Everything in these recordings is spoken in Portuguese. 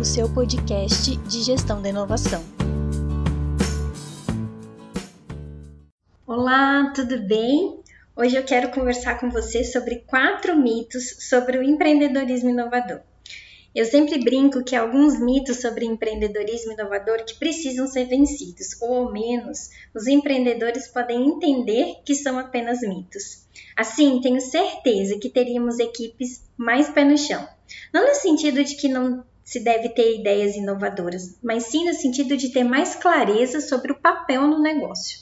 O seu podcast de gestão da inovação. Olá, tudo bem? Hoje eu quero conversar com você sobre quatro mitos sobre o empreendedorismo inovador. Eu sempre brinco que há alguns mitos sobre empreendedorismo inovador que precisam ser vencidos, ou ao menos os empreendedores podem entender que são apenas mitos. Assim, tenho certeza que teríamos equipes mais pé no chão. Não no sentido de que não se deve ter ideias inovadoras, mas sim no sentido de ter mais clareza sobre o papel no negócio.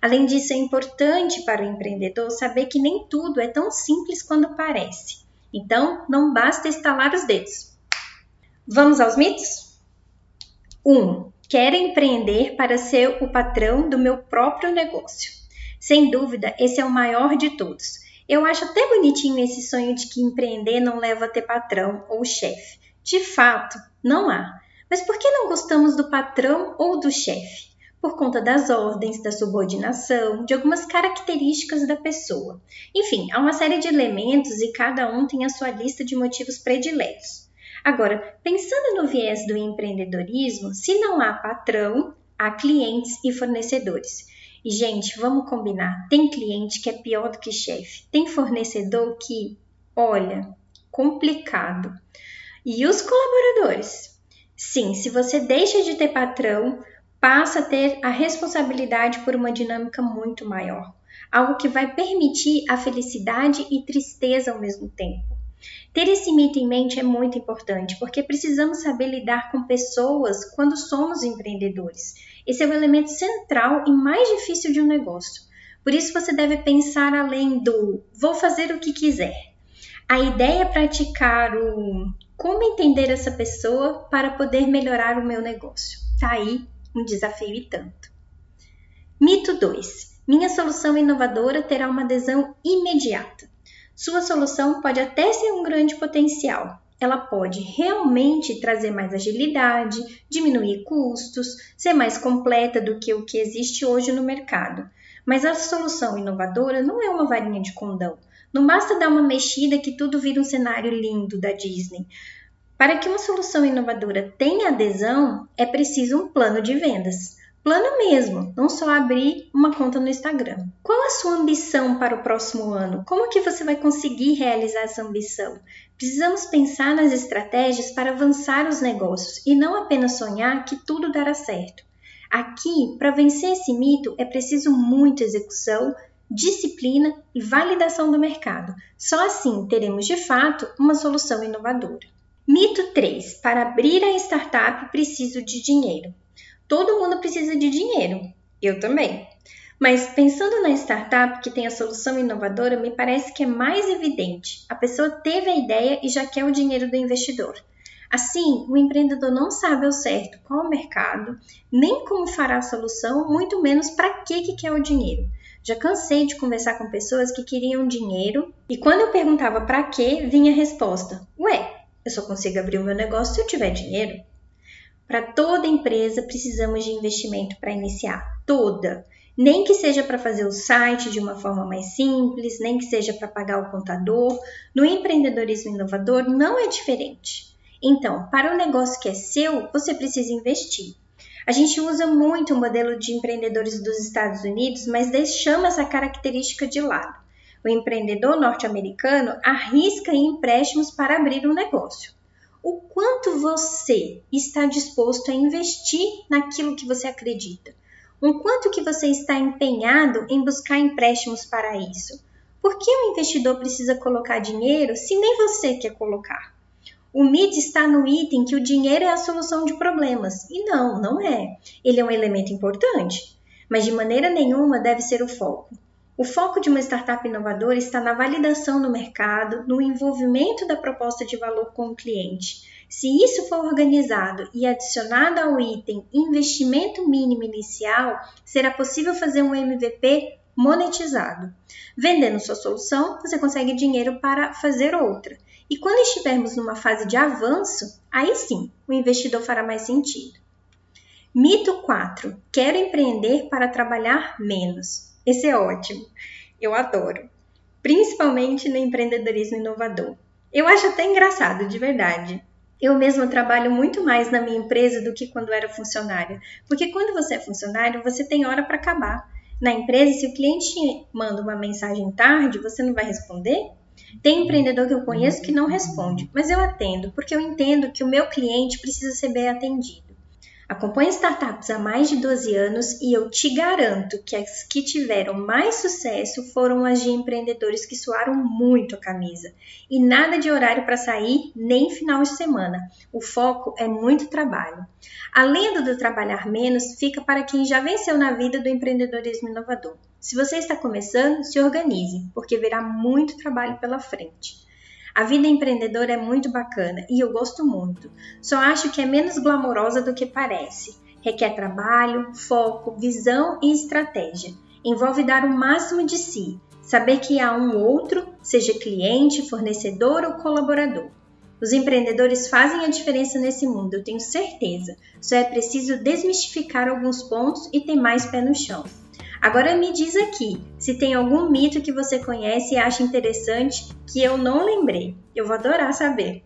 Além disso, é importante para o empreendedor saber que nem tudo é tão simples quanto parece. Então, não basta estalar os dedos. Vamos aos mitos? 1. Um, quero empreender para ser o patrão do meu próprio negócio. Sem dúvida, esse é o maior de todos. Eu acho até bonitinho esse sonho de que empreender não leva a ter patrão ou chefe. De fato, não há. Mas por que não gostamos do patrão ou do chefe? Por conta das ordens, da subordinação, de algumas características da pessoa. Enfim, há uma série de elementos e cada um tem a sua lista de motivos prediletos. Agora, pensando no viés do empreendedorismo, se não há patrão, há clientes e fornecedores. E, gente, vamos combinar: tem cliente que é pior do que chefe, tem fornecedor que, olha, complicado. E os colaboradores? Sim, se você deixa de ter patrão, passa a ter a responsabilidade por uma dinâmica muito maior, algo que vai permitir a felicidade e tristeza ao mesmo tempo. Ter esse mito em mente é muito importante, porque precisamos saber lidar com pessoas quando somos empreendedores. Esse é o elemento central e mais difícil de um negócio. Por isso você deve pensar além do vou fazer o que quiser. A ideia é praticar o como entender essa pessoa para poder melhorar o meu negócio. Tá aí um desafio e tanto. Mito 2. Minha solução inovadora terá uma adesão imediata. Sua solução pode até ser um grande potencial. Ela pode realmente trazer mais agilidade, diminuir custos, ser mais completa do que o que existe hoje no mercado. Mas a solução inovadora não é uma varinha de condão. Não basta dar uma mexida que tudo vira um cenário lindo da Disney. Para que uma solução inovadora tenha adesão, é preciso um plano de vendas. Plano mesmo, não só abrir uma conta no Instagram. Qual a sua ambição para o próximo ano? Como que você vai conseguir realizar essa ambição? Precisamos pensar nas estratégias para avançar os negócios e não apenas sonhar que tudo dará certo. Aqui, para vencer esse mito, é preciso muita execução, disciplina e validação do mercado. Só assim teremos de fato uma solução inovadora. Mito 3: Para abrir a startup preciso de dinheiro. Todo mundo precisa de dinheiro, eu também. Mas pensando na startup que tem a solução inovadora, me parece que é mais evidente. A pessoa teve a ideia e já quer o dinheiro do investidor. Assim, o empreendedor não sabe ao certo qual o mercado, nem como fará a solução, muito menos para que, que quer o dinheiro. Já cansei de conversar com pessoas que queriam dinheiro e quando eu perguntava para que, vinha a resposta: Ué, eu só consigo abrir o meu negócio se eu tiver dinheiro. Para toda empresa precisamos de investimento para iniciar, toda. Nem que seja para fazer o site de uma forma mais simples, nem que seja para pagar o contador. No empreendedorismo inovador não é diferente. Então, para o negócio que é seu, você precisa investir. A gente usa muito o modelo de empreendedores dos Estados Unidos, mas deixamos essa característica de lado. O empreendedor norte-americano arrisca em empréstimos para abrir um negócio o quanto você está disposto a investir naquilo que você acredita, o quanto que você está empenhado em buscar empréstimos para isso. Por que o investidor precisa colocar dinheiro se nem você quer colocar? O mito está no item que o dinheiro é a solução de problemas. E não, não é. Ele é um elemento importante, mas de maneira nenhuma deve ser o foco. O foco de uma startup inovadora está na validação do mercado, no envolvimento da proposta de valor com o cliente. Se isso for organizado e adicionado ao item investimento mínimo inicial, será possível fazer um MVP monetizado. Vendendo sua solução, você consegue dinheiro para fazer outra. E quando estivermos numa fase de avanço, aí sim o investidor fará mais sentido. Mito 4: Quero empreender para trabalhar menos. Esse é ótimo. Eu adoro. Principalmente no empreendedorismo inovador. Eu acho até engraçado, de verdade. Eu mesma trabalho muito mais na minha empresa do que quando era funcionária, porque quando você é funcionário, você tem hora para acabar. Na empresa, se o cliente manda uma mensagem tarde, você não vai responder? Tem empreendedor que eu conheço que não responde, mas eu atendo, porque eu entendo que o meu cliente precisa ser bem atendido. Acompanho startups há mais de 12 anos e eu te garanto que as que tiveram mais sucesso foram as de empreendedores que suaram muito a camisa. E nada de horário para sair, nem final de semana. O foco é muito trabalho. A lenda do trabalhar menos fica para quem já venceu na vida do empreendedorismo inovador. Se você está começando, se organize, porque verá muito trabalho pela frente. A vida empreendedora é muito bacana e eu gosto muito. Só acho que é menos glamourosa do que parece. Requer trabalho, foco, visão e estratégia. Envolve dar o máximo de si, saber que há um outro, seja cliente, fornecedor ou colaborador. Os empreendedores fazem a diferença nesse mundo, eu tenho certeza. Só é preciso desmistificar alguns pontos e ter mais pé no chão. Agora me diz aqui se tem algum mito que você conhece e acha interessante que eu não lembrei. Eu vou adorar saber.